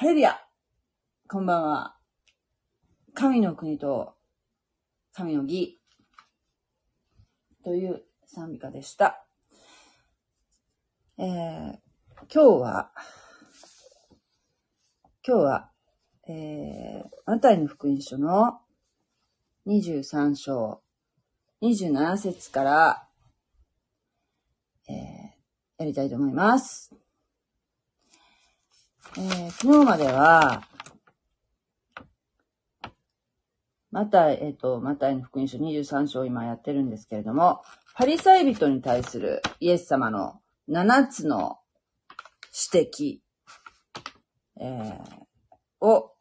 ハレルヤこんばんは。神の国と神の義という賛美歌でした。えー、今日は、今日は、えー、マタイの福音書の23章27節から、えー、やりたいと思います。えー、昨日までは、また、えっ、ー、と、マタイの福音書23章今やってるんですけれども、パリサイ人に対するイエス様の7つの指摘、えー、を、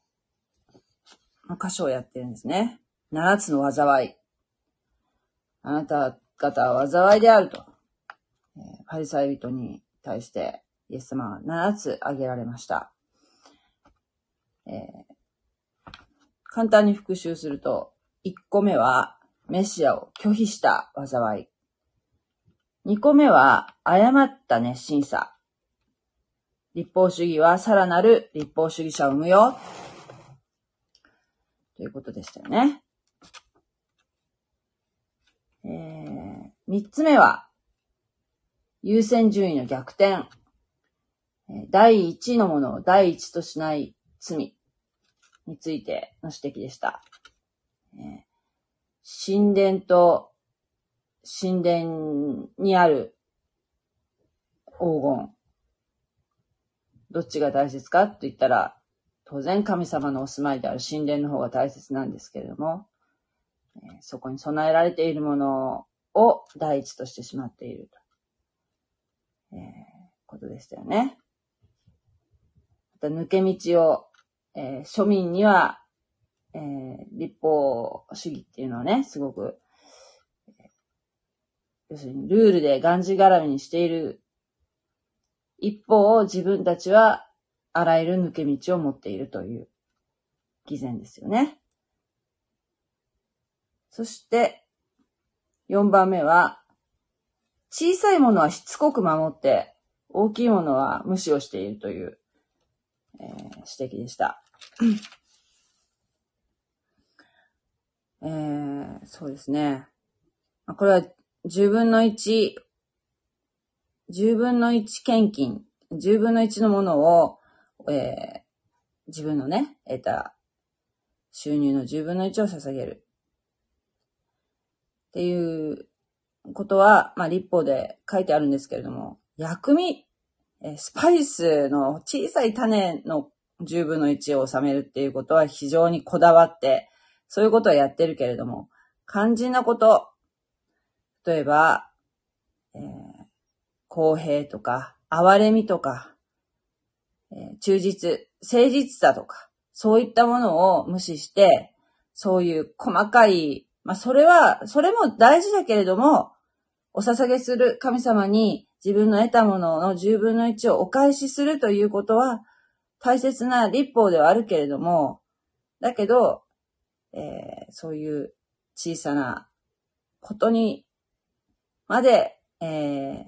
箇所をやってるんですね。7つの災い。あなた方は災いであると、えー、パリサイ人に対してイエス様は7つ挙げられました。えー、簡単に復習すると、1個目はメシアを拒否した災い。2個目は誤った熱心さ。立法主義はさらなる立法主義者を生むよ。ということでしたよね。えー、三つ目は、優先順位の逆転。第一のものを第一としない罪についての指摘でした。神殿と神殿にある黄金。どっちが大切かって言ったら、当然神様のお住まいである神殿の方が大切なんですけれども、そこに備えられているものを第一としてしまっていると、えー、ことでしたよね。また抜け道を、えー、庶民には、えー、立法主義っていうのはね、すごく、要するにルールでがんじがらめにしている一方を、自分たちはあらゆる抜け道を持っているという偽善ですよね。そして、4番目は、小さいものはしつこく守って、大きいものは無視をしているという、えー、指摘でした。えー、そうですね。これは10分の1、10分の1献金、10分の1のものを、えー、自分のね、得た収入の10分の1を捧げる。っていうことは、まあ、立法で書いてあるんですけれども、薬味、スパイスの小さい種の10分の1を収めるっていうことは非常にこだわって、そういうことはやってるけれども、肝心なこと、例えば、えー、公平とか、哀れみとか、えー、忠実、誠実さとか、そういったものを無視して、そういう細かい、まあそれは、それも大事だけれども、お捧げする神様に自分の得たものの10分の1をお返しするということは大切な立法ではあるけれども、だけど、えー、そういう小さなことにまで、えー、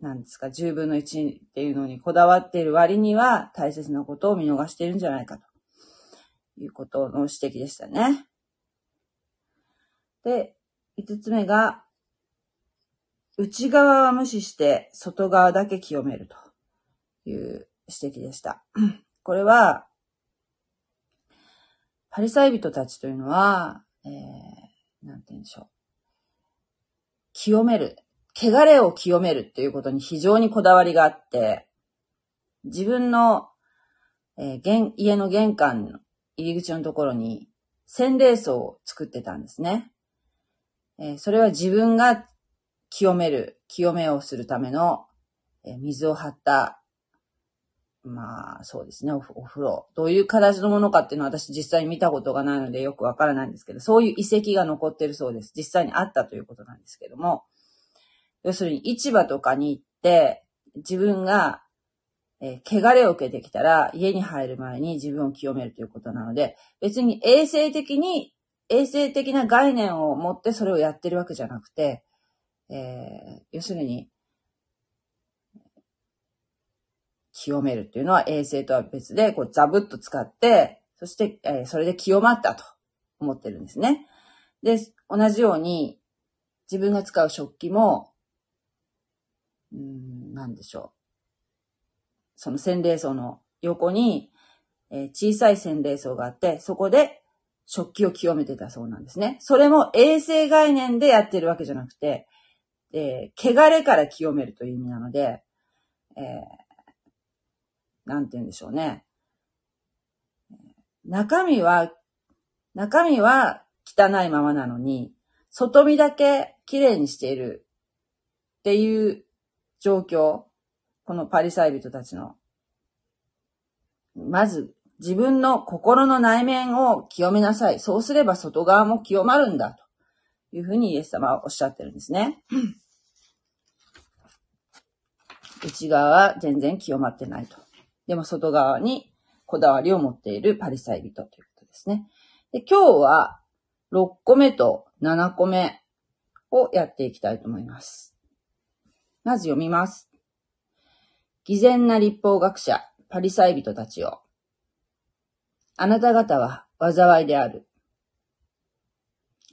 なんですか、10分の1っていうのにこだわっている割には大切なことを見逃しているんじゃないかということの指摘でしたね。で、5つ目が、内側は無視して外側だけ清めるという指摘でした。これは、パリサイ人たちというのは、えー、なんて言うんでしょう。清める。汚れを清めるっていうことに非常にこだわりがあって、自分の、えー、家の玄関の入り口のところに洗礼層を作ってたんですね。えー、それは自分が清める、清めをするための、え、水を張ったまあ、そうですねお、お風呂。どういう形のものかっていうのは私実際に見たことがないのでよくわからないんですけど、そういう遺跡が残ってるそうです。実際にあったということなんですけども、要するに市場とかに行って、自分が、えー、汚れを受けてきたら、家に入る前に自分を清めるということなので、別に衛生的に、衛生的な概念を持ってそれをやってるわけじゃなくて、えー、要するに、清めるっていうのは衛生とは別で、こうザブッと使って、そして、えー、それで清まったと思ってるんですね。で、同じように、自分が使う食器も、うん、なんでしょう。その洗礼槽の横に、えー、小さい洗礼槽があって、そこで食器を清めてたそうなんですね。それも衛生概念でやってるわけじゃなくて、えー、汚れから清めるという意味なので、えー、なんて言うんでしょうね。中身は、中身は汚いままなのに、外見だけ綺麗にしているっていう状況。このパリサイ人たちの。まず、自分の心の内面を清めなさい。そうすれば外側も清まるんだ。というふうにイエス様はおっしゃってるんですね。内側は全然清まってないと。でも外側にこだわりを持っているパリサイ人ということですね。で今日は6個目と7個目をやっていきたいと思います。まず読みます。偽善な立法学者、パリサイ人たちよ。あなた方は災いである。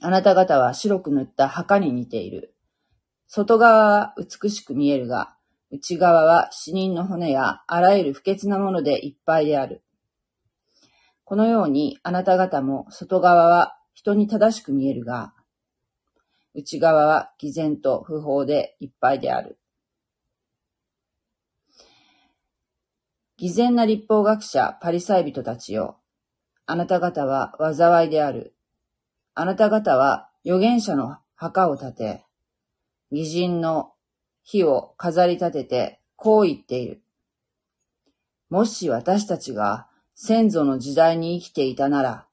あなた方は白く塗った墓に似ている。外側は美しく見えるが、内側は死人の骨やあらゆる不潔なものでいっぱいである。このようにあなた方も外側は人に正しく見えるが、内側は偽善と不法でいっぱいである。偽善な立法学者パリサイ人たちよ。あなた方は災いである。あなた方は預言者の墓を建て、偽人の火を飾り立てて、こう言っている。もし私たちが先祖の時代に生きていたなら、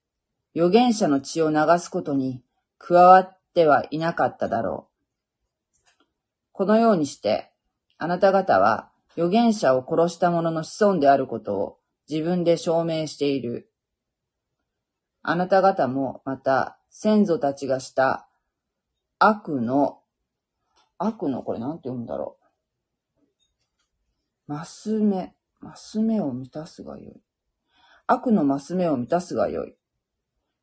預言者の血を流すことに加わってはいなかっただろう。このようにして、あなた方は預言者を殺した者の子孫であることを自分で証明している。あなた方もまた先祖たちがした悪の悪の、これなんて読むんだろう。マス目、マス目を満たすがよい。悪のマス目を満たすがよい。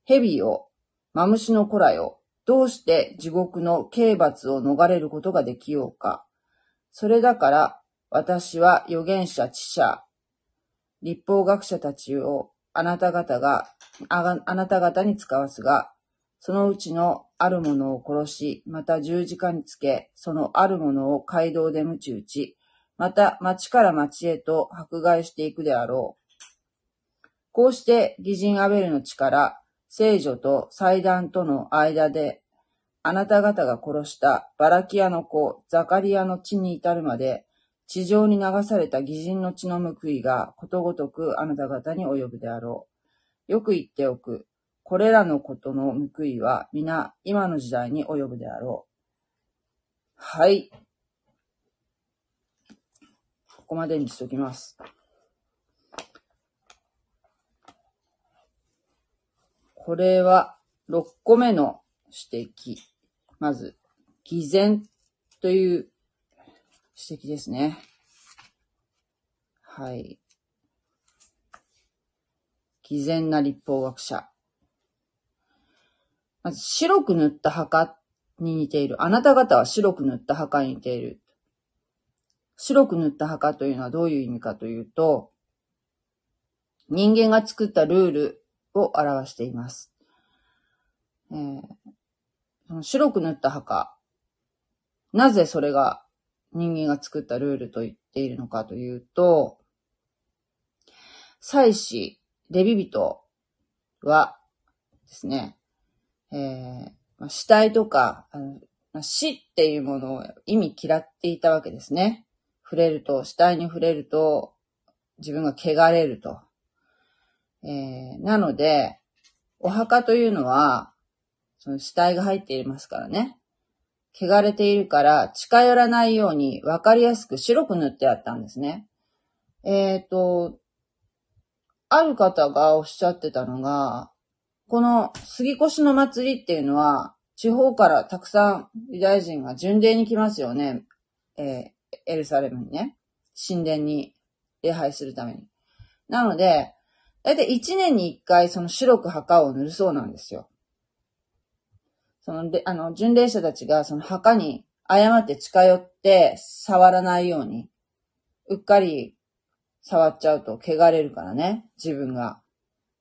蛇を、マムシの子らよ。どうして地獄の刑罰を逃れることができようか。それだから、私は預言者、知者、立法学者たちをあなた方が、ああなた方に使わすが、そのうちのあるものを殺し、また十字架につけ、そのあるものを街道で鞭打ち、また町から町へと迫害していくであろう。こうして義人アベルの力、聖女と祭壇との間で、あなた方が殺したバラキアの子、ザカリアの地に至るまで、地上に流された義人の血の報いがことごとくあなた方に及ぶであろう。よく言っておく。これらのことの報いは皆今の時代に及ぶであろう。はい。ここまでにしときます。これは6個目の指摘。まず、偽善という指摘ですね。はい。偽善な立法学者。まず白く塗った墓に似ている。あなた方は白く塗った墓に似ている。白く塗った墓というのはどういう意味かというと、人間が作ったルールを表しています。えー、その白く塗った墓。なぜそれが人間が作ったルールと言っているのかというと、祭司、レビ人はですね、えー、死体とか、あの死っていうものを意味嫌っていたわけですね。触れると、死体に触れると、自分が汚れると。えー、なので、お墓というのは、その死体が入っていますからね。汚れているから近寄らないように分かりやすく白く塗ってあったんですね。えっ、ー、と、ある方がおっしゃってたのが、この杉越の祭りっていうのは、地方からたくさんユダヤ人が巡礼に来ますよね。えー、エルサレムにね。神殿に礼拝するために。なので、だいたい1年に1回その白く墓を塗るそうなんですよ。その、で、あの、巡礼者たちがその墓に誤って近寄って触らないように、うっかり触っちゃうと汚れるからね、自分が。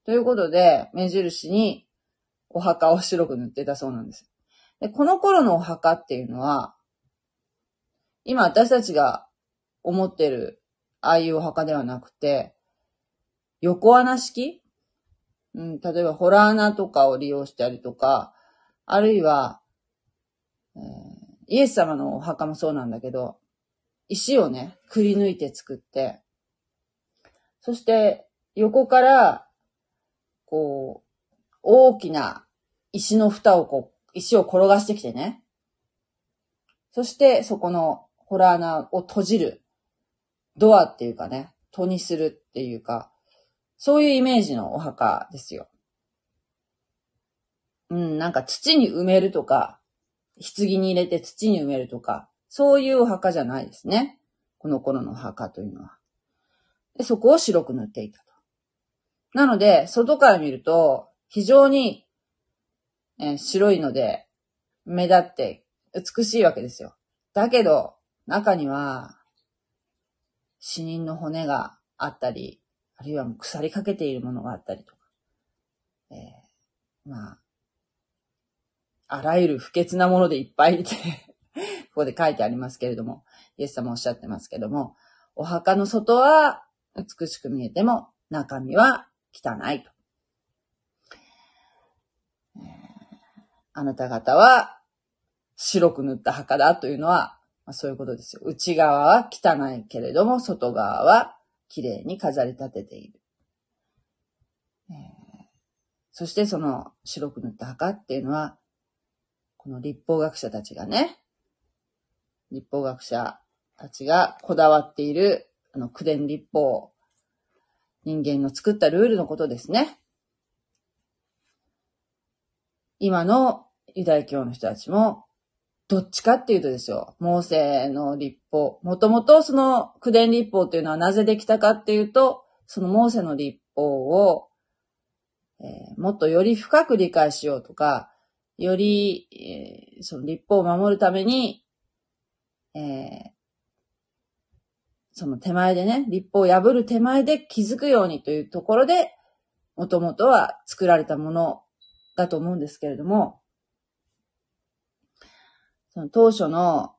ということで、目印にお墓を白く塗ってたそうなんです。で、この頃のお墓っていうのは、今私たちが思ってる、ああいうお墓ではなくて、横穴式？うん、例えば、ホラー穴とかを利用したりとか、あるいは、えー、イエス様のお墓もそうなんだけど、石をね、くり抜いて作って、そして、横から、こう、大きな石の蓋をこう、石を転がしてきてね。そして、そこのホラー穴を閉じる。ドアっていうかね、戸にするっていうか、そういうイメージのお墓ですよ。うん、なんか土に埋めるとか、棺に入れて土に埋めるとか、そういうお墓じゃないですね。この頃のお墓というのは。でそこを白く塗っていたと。なので、外から見ると、非常に、えー、白いので、目立って美しいわけですよ。だけど、中には、死人の骨があったり、あるいはもう腐りかけているものがあったりとか、えー、まあ、あらゆる不潔なものでいっぱいいて ここで書いてありますけれども、イエス様おっしゃってますけども、お墓の外は美しく見えても中身は汚いと。あなた方は白く塗った墓だというのは、まあ、そういうことですよ。内側は汚いけれども、外側は綺麗に飾り立てている。そしてその白く塗った墓っていうのは、この立法学者たちがね、立法学者たちがこだわっている、あの、苦伝立法、人間の作ったルールのことですね。今のユダヤ教の人たちも、どっちかっていうとですよ、モーセの立法。もともとその苦伝立法っていうのはなぜできたかっていうと、そのモーセの立法を、えー、もっとより深く理解しようとか、より、えー、その立法を守るために、えー、その手前でね、立法を破る手前で気づくようにというところで、もともとは作られたものだと思うんですけれども、その当初の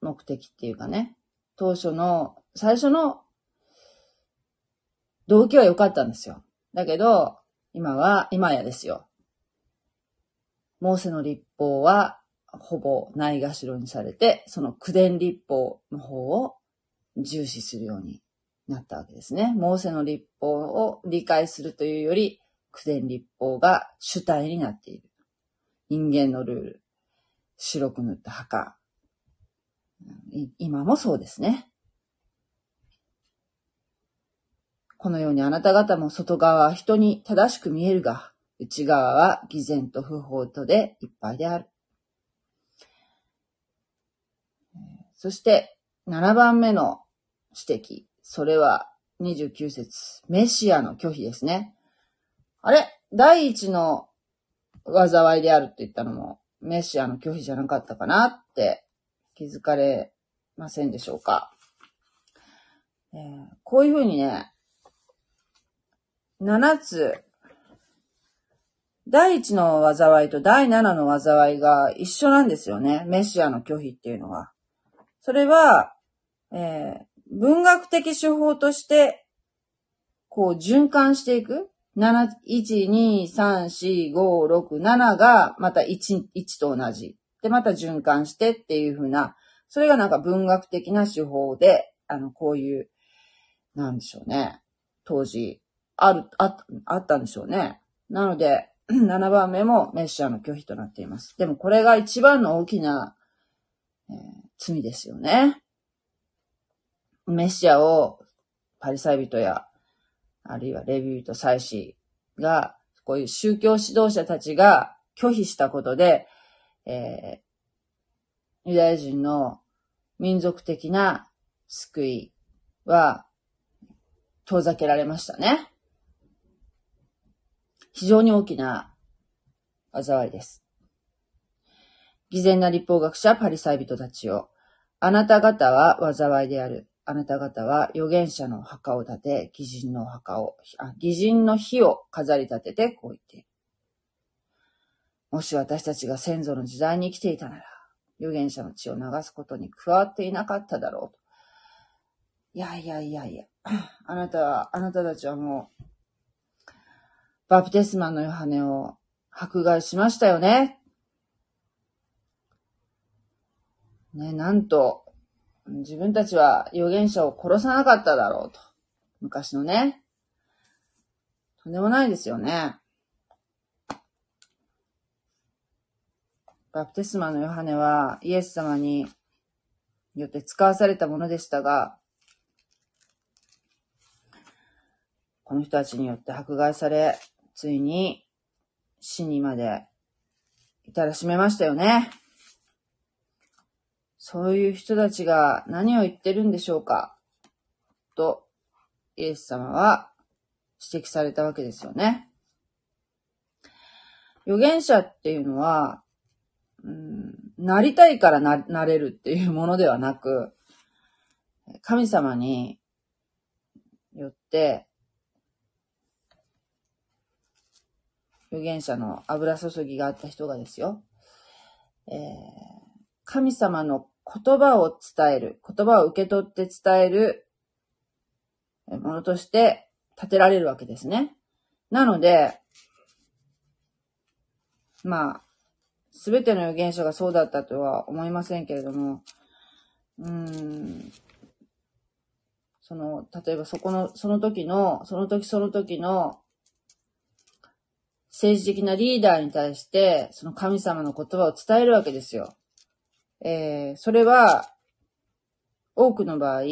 目的っていうかね、当初の、最初の動機は良かったんですよ。だけど、今は、今やですよ。モーセの立法は、ほぼないがしろにされて、その苦伝立法の方を重視するようになったわけですね。モーセの立法を理解するというより、苦伝立法が主体になっている。人間のルール。白く塗った墓。今もそうですね。このようにあなた方も外側は人に正しく見えるが、内側は偽善と不法とでいっぱいである。そして、7番目の指摘。それは29節。メシアの拒否ですね。あれ？第一の災いであるって言ったのも、メシアの拒否じゃなかったかなって気づかれませんでしょうか。えー、こういうふうにね、7つ、第1の災いと第7の災いが一緒なんですよね。メシアの拒否っていうのは。それは、えー、文学的手法として、こう循環していく。7、1、2、3、4、5、6、7がまた1、1と同じ。で、また循環してっていうふうな、それがなんか文学的な手法で、あの、こういう、なんでしょうね。当時、ある、ああったんでしょうね。なので、7番目もメッシャーの拒否となっています。でもこれが一番の大きな、えー、罪ですよね。メシャーをパリサイ人やあるいはレビューと祭司が、こういう宗教指導者たちが拒否したことで、えー、ユダヤ人の民族的な救いは遠ざけられましたね。非常に大きな災いです。偽善な立法学者パリサイ人たちよ。あなた方は災いである。あなた方は預言者の墓を建て、偽人の墓を、あ、偽人の火を飾り立ててこう言っている。もし私たちが先祖の時代に生きていたなら、預言者の血を流すことに加わっていなかっただろうと。いやいやいやいや、あなたは、あなたたちはもう、バプテスマのヨハネを迫害しましたよね。ね、なんと、自分たちは預言者を殺さなかっただろうと。昔のね。とんでもないですよね。バプテスマのヨハネはイエス様によって使わされたものでしたが、この人たちによって迫害され、ついに死にまで至らしめましたよね。そういう人たちが何を言ってるんでしょうか？と、イエス様は指摘されたわけですよね。預言者っていうのは、うん、なりたいからな、なれるっていうものではなく、神様によって、預言者の油注ぎがあった人がですよ、えー、神様の言葉を伝える、言葉を受け取って伝えるものとして立てられるわけですね。なので、まあ、すべての預言者がそうだったとは思いませんけれども、うん、その、例えばそこの、その時の、その時その時の政治的なリーダーに対して、その神様の言葉を伝えるわけですよ。えー、それは、多くの場合、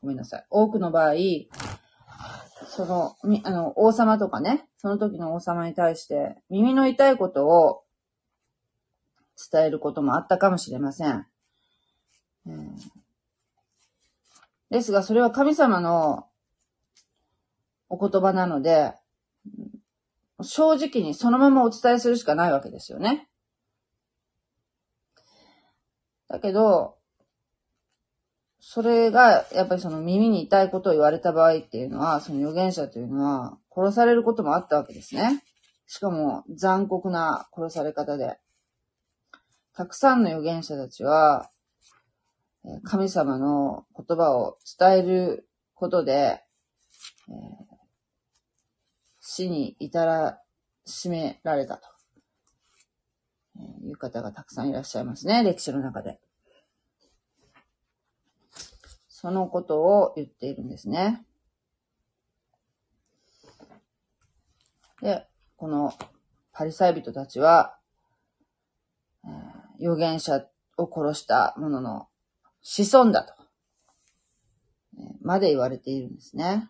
ごめんなさい。多くの場合、その、あの、王様とかね、その時の王様に対して耳の痛いことを伝えることもあったかもしれません。うん、ですが、それは神様のお言葉なので、正直にそのままお伝えするしかないわけですよね。だけど、それが、やっぱりその耳に痛いことを言われた場合っていうのは、その預言者というのは、殺されることもあったわけですね。しかも、残酷な殺され方で。たくさんの預言者たちは、神様の言葉を伝えることで、え、死に至らしめられたと。いう方がたくさんいらっしゃいますね、歴史の中で。そのことを言っているんですね。で、このパリサイ人たちは、えー、預言者を殺した者の子孫だと、まで言われているんですね。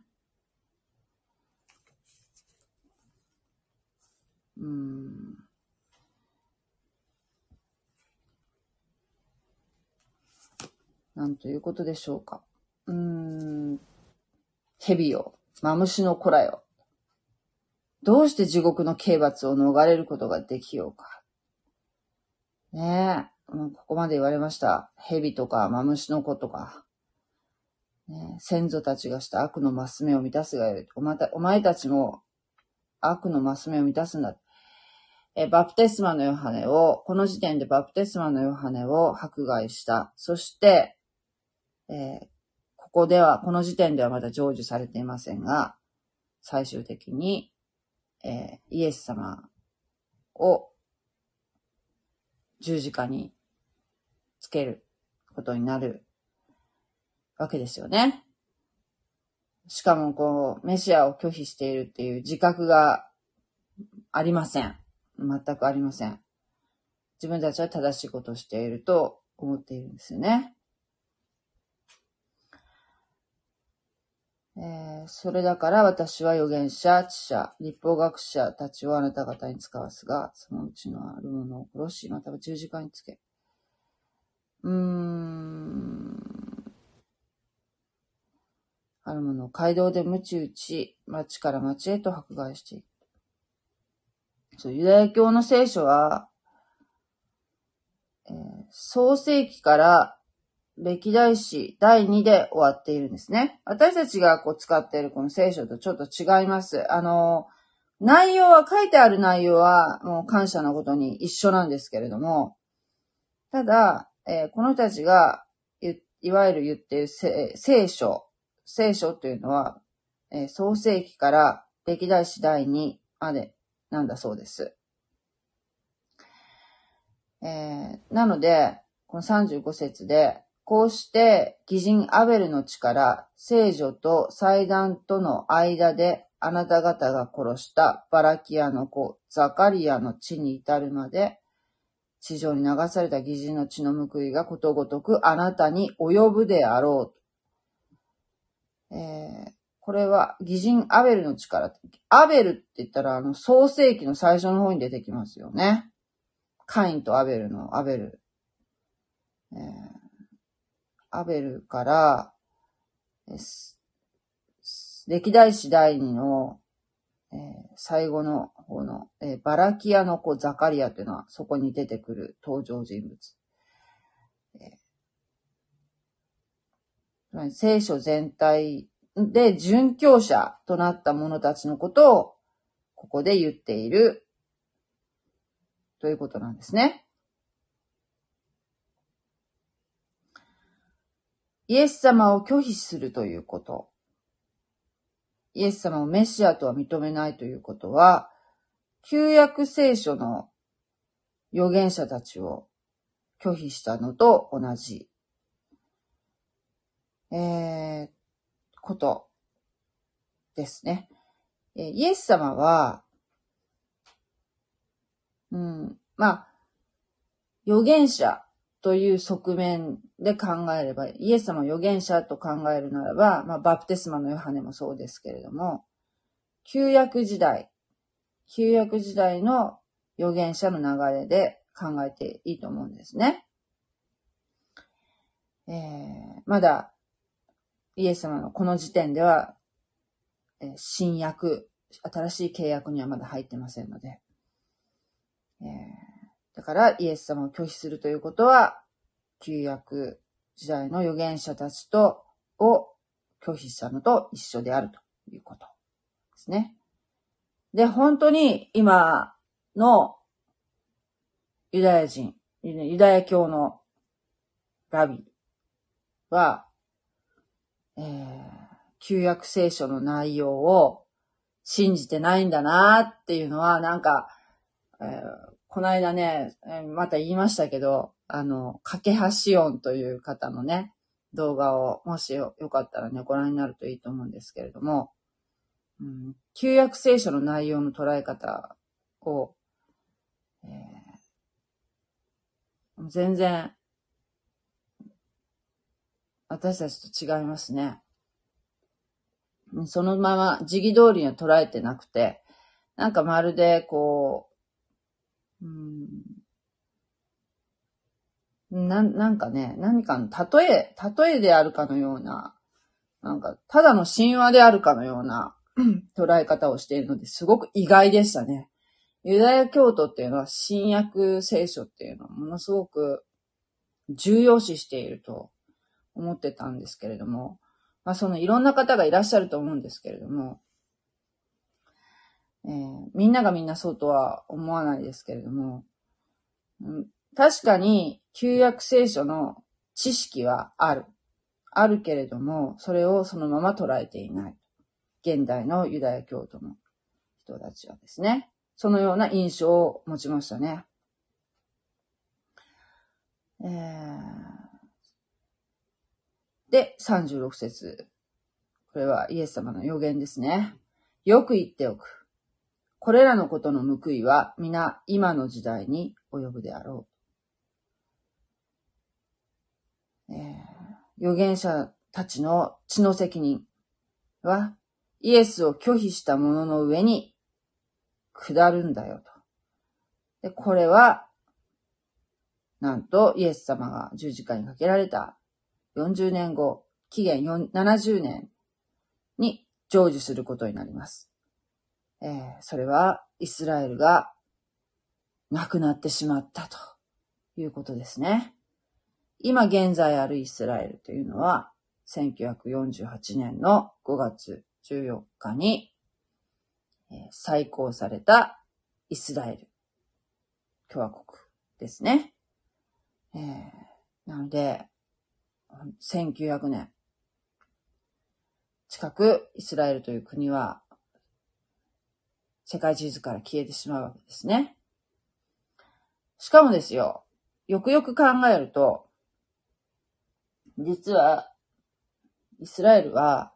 うん。なんということでしょうか。うーん。蛇よ、マムシの子らよ。どうして地獄の刑罰を逃れることができようか。ねえ、ここまで言われました。蛇とかマムシの子とか。ね、先祖たちがした悪のマス目を満たすがよい。お前たお前たちも悪のマス目を満たすんだ。えバプテスマのヨハネを、この時点でバプテスマのヨハネを迫害した。そして、えー、ここでは、この時点ではまだ成就されていませんが、最終的に、えー、イエス様を十字架につけることになるわけですよね。しかも、こう、メシアを拒否しているっていう自覚がありません。全くありません。自分たちは正しいことをしていると思っているんですよね。えー、それだから私は預言者、知者、立法学者たちをあなた方に使わすが、そのうちのあるものを殺し、または十字架につけ。うーん。あるものを街道で鞭打ち、町から町へと迫害していく。そう、ユダヤ教の聖書は、えー、創世記から歴代史第2で終わっているんですね。私たちがこう使っているこの聖書とちょっと違います。あの、内容は、書いてある内容はもう感謝のことに一緒なんですけれども、ただ、えー、この人たちがいわゆる言っている聖書、聖書というのは、えー、創世記から歴代史第2までなんだそうです。えー、なので、この35節で、こうして偽人アベルの地から聖女と祭壇との間であなた方が殺したバラキアの子ザカリアの地に至るまで地上に流された偽人の血の報いがことごとくあなたに及ぶであろう。えー、これは偽人アベルの力。アベルって言ったらあの創世記の最初の方に出てきますよね。カインとアベルのアベル。えー、アベルから、歴代史第二の、えー、最後の方の、えー、バラキアの子ザカリアというのはそこに出てくる登場人物。えー、聖書全体で、殉教者となった者たちのことを、ここで言っている、ということなんですね。イエス様を拒否するということ。イエス様をメシアとは認めないということは、旧約聖書の預言者たちを拒否したのと同じ。えー、ことですね。イエス様は、うん、まあ、預言者という側面で考えれば、イエス様を預言者と考えるならば、まあ、バプテスマのヨハネもそうですけれども、旧約時代、旧約時代の預言者の流れで考えていいと思うんですね。えー、まだイエス様のこの時点では、え新約、新しい契約にはまだ入ってませんので、からイエス様を拒否するということは、旧約時代の預言者たちと、を拒否したのと一緒であるということですね。で、本当に今のユダヤ人、ユダヤ教のラビは、えー、旧約聖書の内容を信じてないんだなっていうのは、なんか、えー、この間ね、また言いましたけど、あの、架け橋音という方のね、動画を、もしよかったらね、ご覧になるといいと思うんですけれども、うん、旧約聖書の内容の捉え方を、えー、全然私たちと違いますね。そのまま時期通りには捉えてなくて、なんかまるでこうう、ん、な、なんかね、何かの例え、例えであるかのような、なんか、ただの神話であるかのような捉え方をしているのですごく意外でしたね。ユダヤ教徒っていうのは新約聖書っていうのはものすごく重要視していると思ってたんですけれども、まあそのいろんな方がいらっしゃると思うんですけれども、えー、みんながみんなそうとは思わないですけれども、うん、確かに旧約聖書の知識はある。あるけれども、それをそのまま捉えていない。現代のユダヤ教徒の人たちはですね、そのような印象を持ちましたね。えーで、36節。これはイエス様の予言ですね。よく言っておく。これらのことの報いは皆今の時代に及ぶであろう。えー、預言者たちの血の責任はイエスを拒否した者の上に下るんだよと。で、これは、なんとイエス様が十字架にかけられた40年後、紀元70年に成就することになります。えーそれはイスラエルがなくなってしまったということですね。今現在あるイスラエルというのは、1948年の5月14日に、えー再興されたイスラエル共和国ですね。えーなので、1900年近くイスラエルという国は世界地図から消えてしまうわけですね。しかもですよ、よくよく考えると、実は、イスラエルは、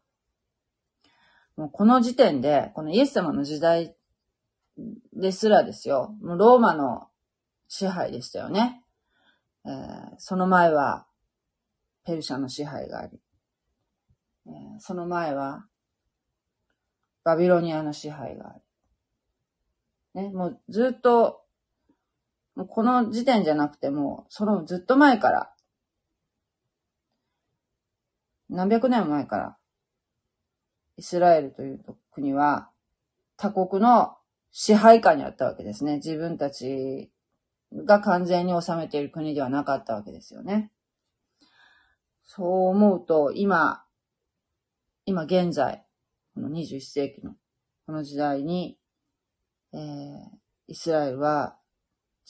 もうこの時点で、このイエス様の時代ですらですよ、もうローマの支配でしたよね。えーその前は、ペルシャの支配があり、えーその前は、バビロニアの支配があり。ね、もうずっと、もうこの時点じゃなくても、そのずっと前から、何百年前から、イスラエルという国は、他国の支配下にあったわけですね。自分たちが完全に治めている国ではなかったわけですよね。そう思うと、今、今現在、この21世紀のこの時代に、えー、イスラエルは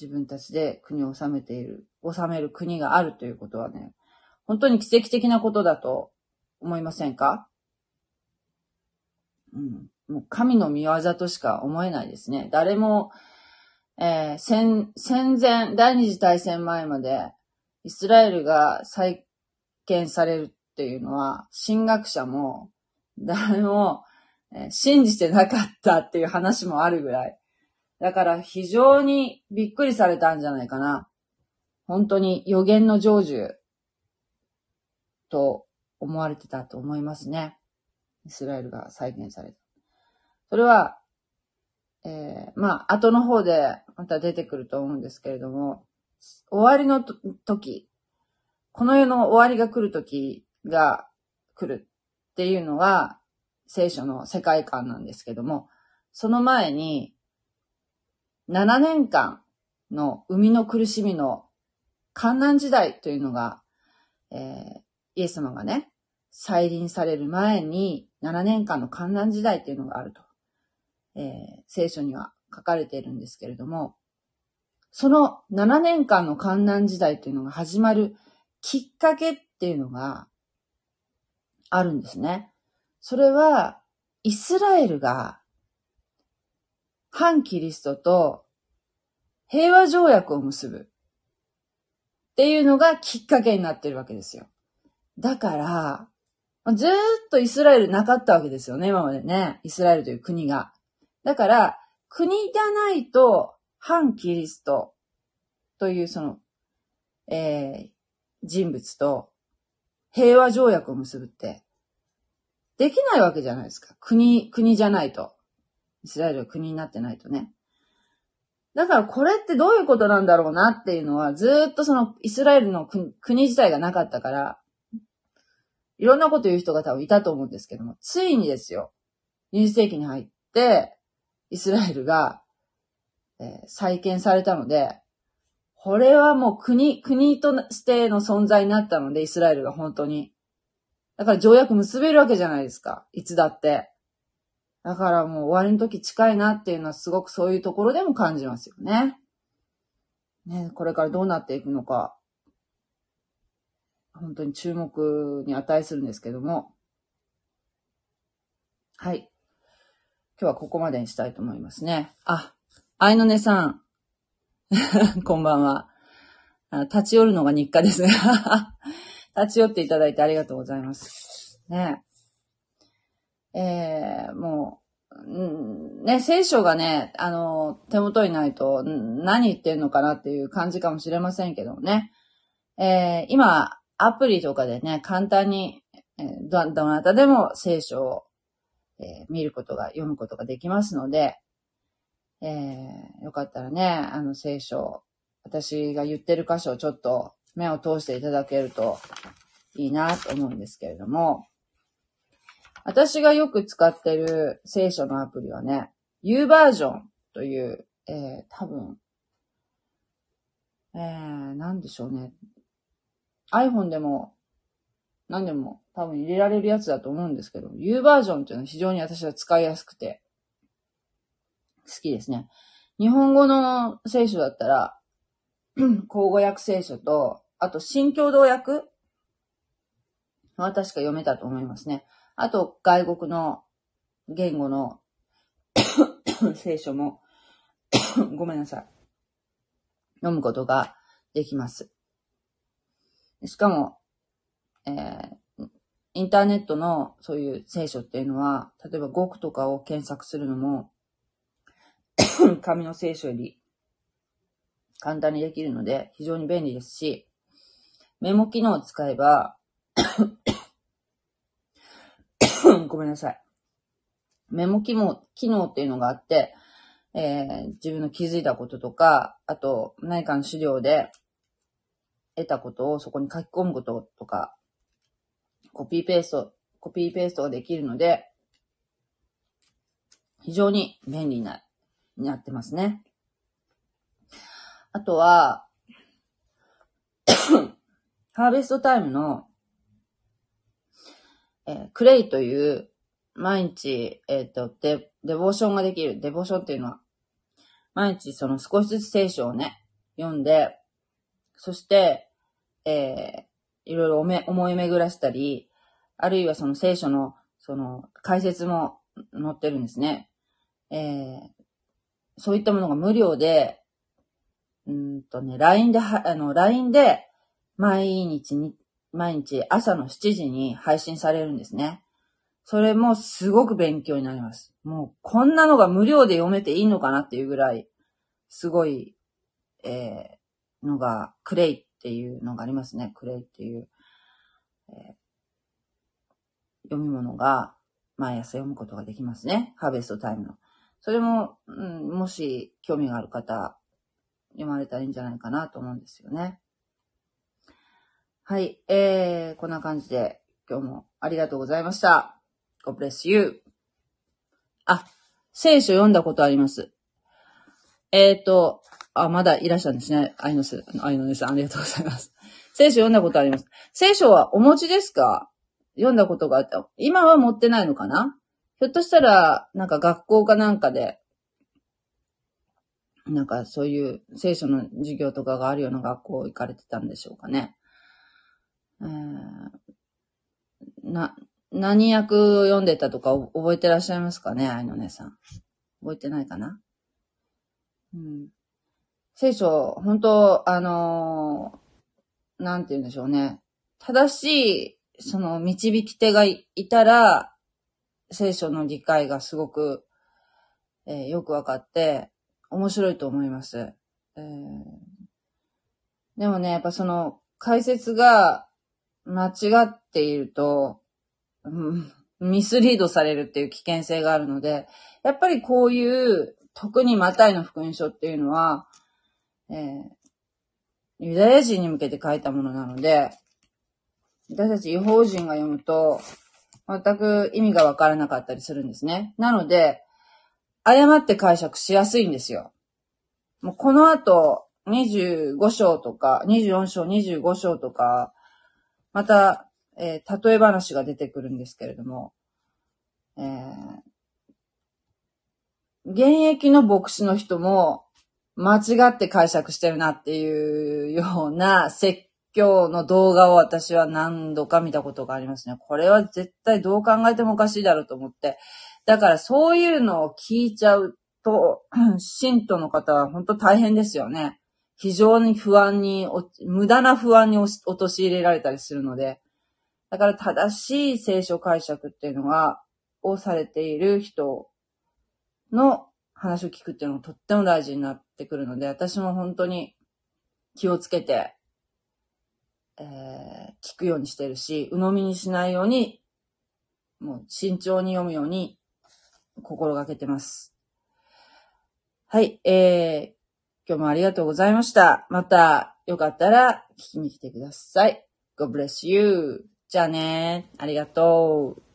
自分たちで国を治めている、治める国があるということはね、本当に奇跡的なことだと思いませんか？うん。もう神の見業としか思えないですね。誰も、えー戦、戦前、第二次大戦前まで、イスラエルが再建されるっていうのは、神学者も、誰も、信じてなかったっていう話もあるぐらい。だから非常にびっくりされたんじゃないかな。本当に予言の成就と思われてたと思いますね。イスラエルが再建された。それは、えーまあ、後の方でまた出てくると思うんですけれども、終わりの時、この世の終わりが来る時が来るっていうのは、聖書の世界観なんですけども、その前に、7年間の生みの苦しみの観難時代というのが、えーイエス様がね、再臨される前に7年間の観難時代っていうのがあると、えー聖書には書かれているんですけれども、その7年間の観難時代っていうのが始まるきっかけっていうのがあるんですね。それは、イスラエルが反キリストと平和条約を結ぶっていうのがきっかけになってるわけですよ。だから、ずーっとイスラエルなかったわけですよね、今までね。イスラエルという国が。だから、国じゃないと反キリストというその、えー人物と平和条約を結ぶって、できないわけじゃないですか。国、国じゃないと。イスラエルが国になってないとね。だからこれってどういうことなんだろうなっていうのは、ずっとそのイスラエルの国国自体がなかったから、いろんなこと言う人が多分いたと思うんですけども、ついにですよ、20世紀に入って、イスラエルが、えー再建されたので、これはもう国、国としての存在になったので、イスラエルが本当に。だから条約結べるわけじゃないですか。いつだって。だからもう終わりの時近いなっていうのはすごくそういうところでも感じますよね。ね、これからどうなっていくのか、本当に注目に値するんですけども。はい。今日はここまでにしたいと思いますね。あ、愛のねさん。こんばんは。立ち寄るのが日課ですね。立ち寄っていただいてありがとうございます。ねえー、もう、うんね、聖書がね、あの、手元にないと、何言ってんのかなっていう感じかもしれませんけどもね。えー今、アプリとかでね、簡単に、えーど、どなたでも聖書を、えー見ることが、読むことができますので、えーよかったらね、あの聖書、私が言ってる箇所をちょっと目を通していただけるといいなと思うんですけれども、私がよく使ってる聖書のアプリはね、U バージョンという、えー、多分、えー、なんでしょうね。iPhone でも、何でも多分入れられるやつだと思うんですけど、U バージョンっていうのは非常に私は使いやすくて、好きですね。日本語の聖書だったら、口語訳聖書と、あと新共同訳は確か読めたと思いますね。あと外国の言語の 聖書も ごめんなさい。読むことができます。しかも、えー、インターネットのそういう聖書っていうのは、例えば語句とかを検索するのも、紙の聖書より簡単にできるので非常に便利ですし、メモ機能を使えば ごめんなさい。メモ機能、機能っていうのがあって、えー、自分の気づいたこととか、あと何かの資料で得たことをそこに書き込むこととか、コピーペースト、コピーペーストができるので、非常に便利な、になってますね。あとは、ハーベストタイムの、えー、クレイという毎日、えっ、と、デ、デボーションができる。デボーションっていうのは、毎日その少しずつ聖書をね、読んで、そして、えー、いろいろおめ思い巡らしたり、あるいはその聖書の、その解説も載ってるんですね。えー、そういったものが無料で、うんとね、LINE で、あの、LINE で、毎日に、毎日朝の7時に配信されるんですね。それもすごく勉強になります。もうこんなのが無料で読めていいのかなっていうぐらい、すごい、えー、のが、クレイっていうのがありますね。クレイっていう、えー、読み物が毎朝読むことができますね。ハーベストタイムの。それも、うん、もし興味がある方、読まれたらいいんじゃないかなと思うんですよね。はい。えー、こんな感じで今日もありがとうございました。God bless you. あ、聖書読んだことあります。えっ、ー、と、あ、まだいらっしゃるんですね。愛のす、愛のさん、ありがとうございます。聖書読んだことあります。聖書はお持ちですか？読んだことがあった。今は持ってないのかな？ひょっとしたら、なんか学校かなんかで、なんかそういう聖書の授業とかがあるような学校行かれてたんでしょうかね。えー、な、何役を読んでたとか覚えてらっしゃいますかね愛の姉さん。覚えてないかな？うん。聖書、本当あのー、なんて言うんでしょうね。正しい、その導き手がいたら、聖書の理解がすごく、えー、よくわかって、面白いと思います。えー、でもね、やっぱその解説が間違っていると、ミスリードされるっていう危険性があるので、やっぱりこういう、特にマタイの福音書っていうのは、えー、ユダヤ人に向けて書いたものなので、私たち違法人が読むと、全く意味がわからなかったりするんですね。なので、誤って解釈しやすいんですよ。もうこの後、25章とか、24章、25章とか、また、えー、例え話が出てくるんですけれども、えー、現役の牧師の人も間違って解釈してるなっていうような説教の動画を私は何度か見たことがありますね。これは絶対どう考えてもおかしいだろうと思って。だからそういうのを聞いちゃうと、信徒の方は本当大変ですよね。非常に不安に、無駄な不安に陥れられたりするので、だから正しい聖書解釈っていうのは、をされている人の話を聞くっていうのがとっても大事になってくるので、私も本当に気をつけて、えー、聞くようにしてるし、鵜呑みにしないように、もう慎重に読むように心がけてます。はい、えー、今日もありがとうございました。また、よかったら聞きに来てください。God bless you. じゃあね。ありがとう。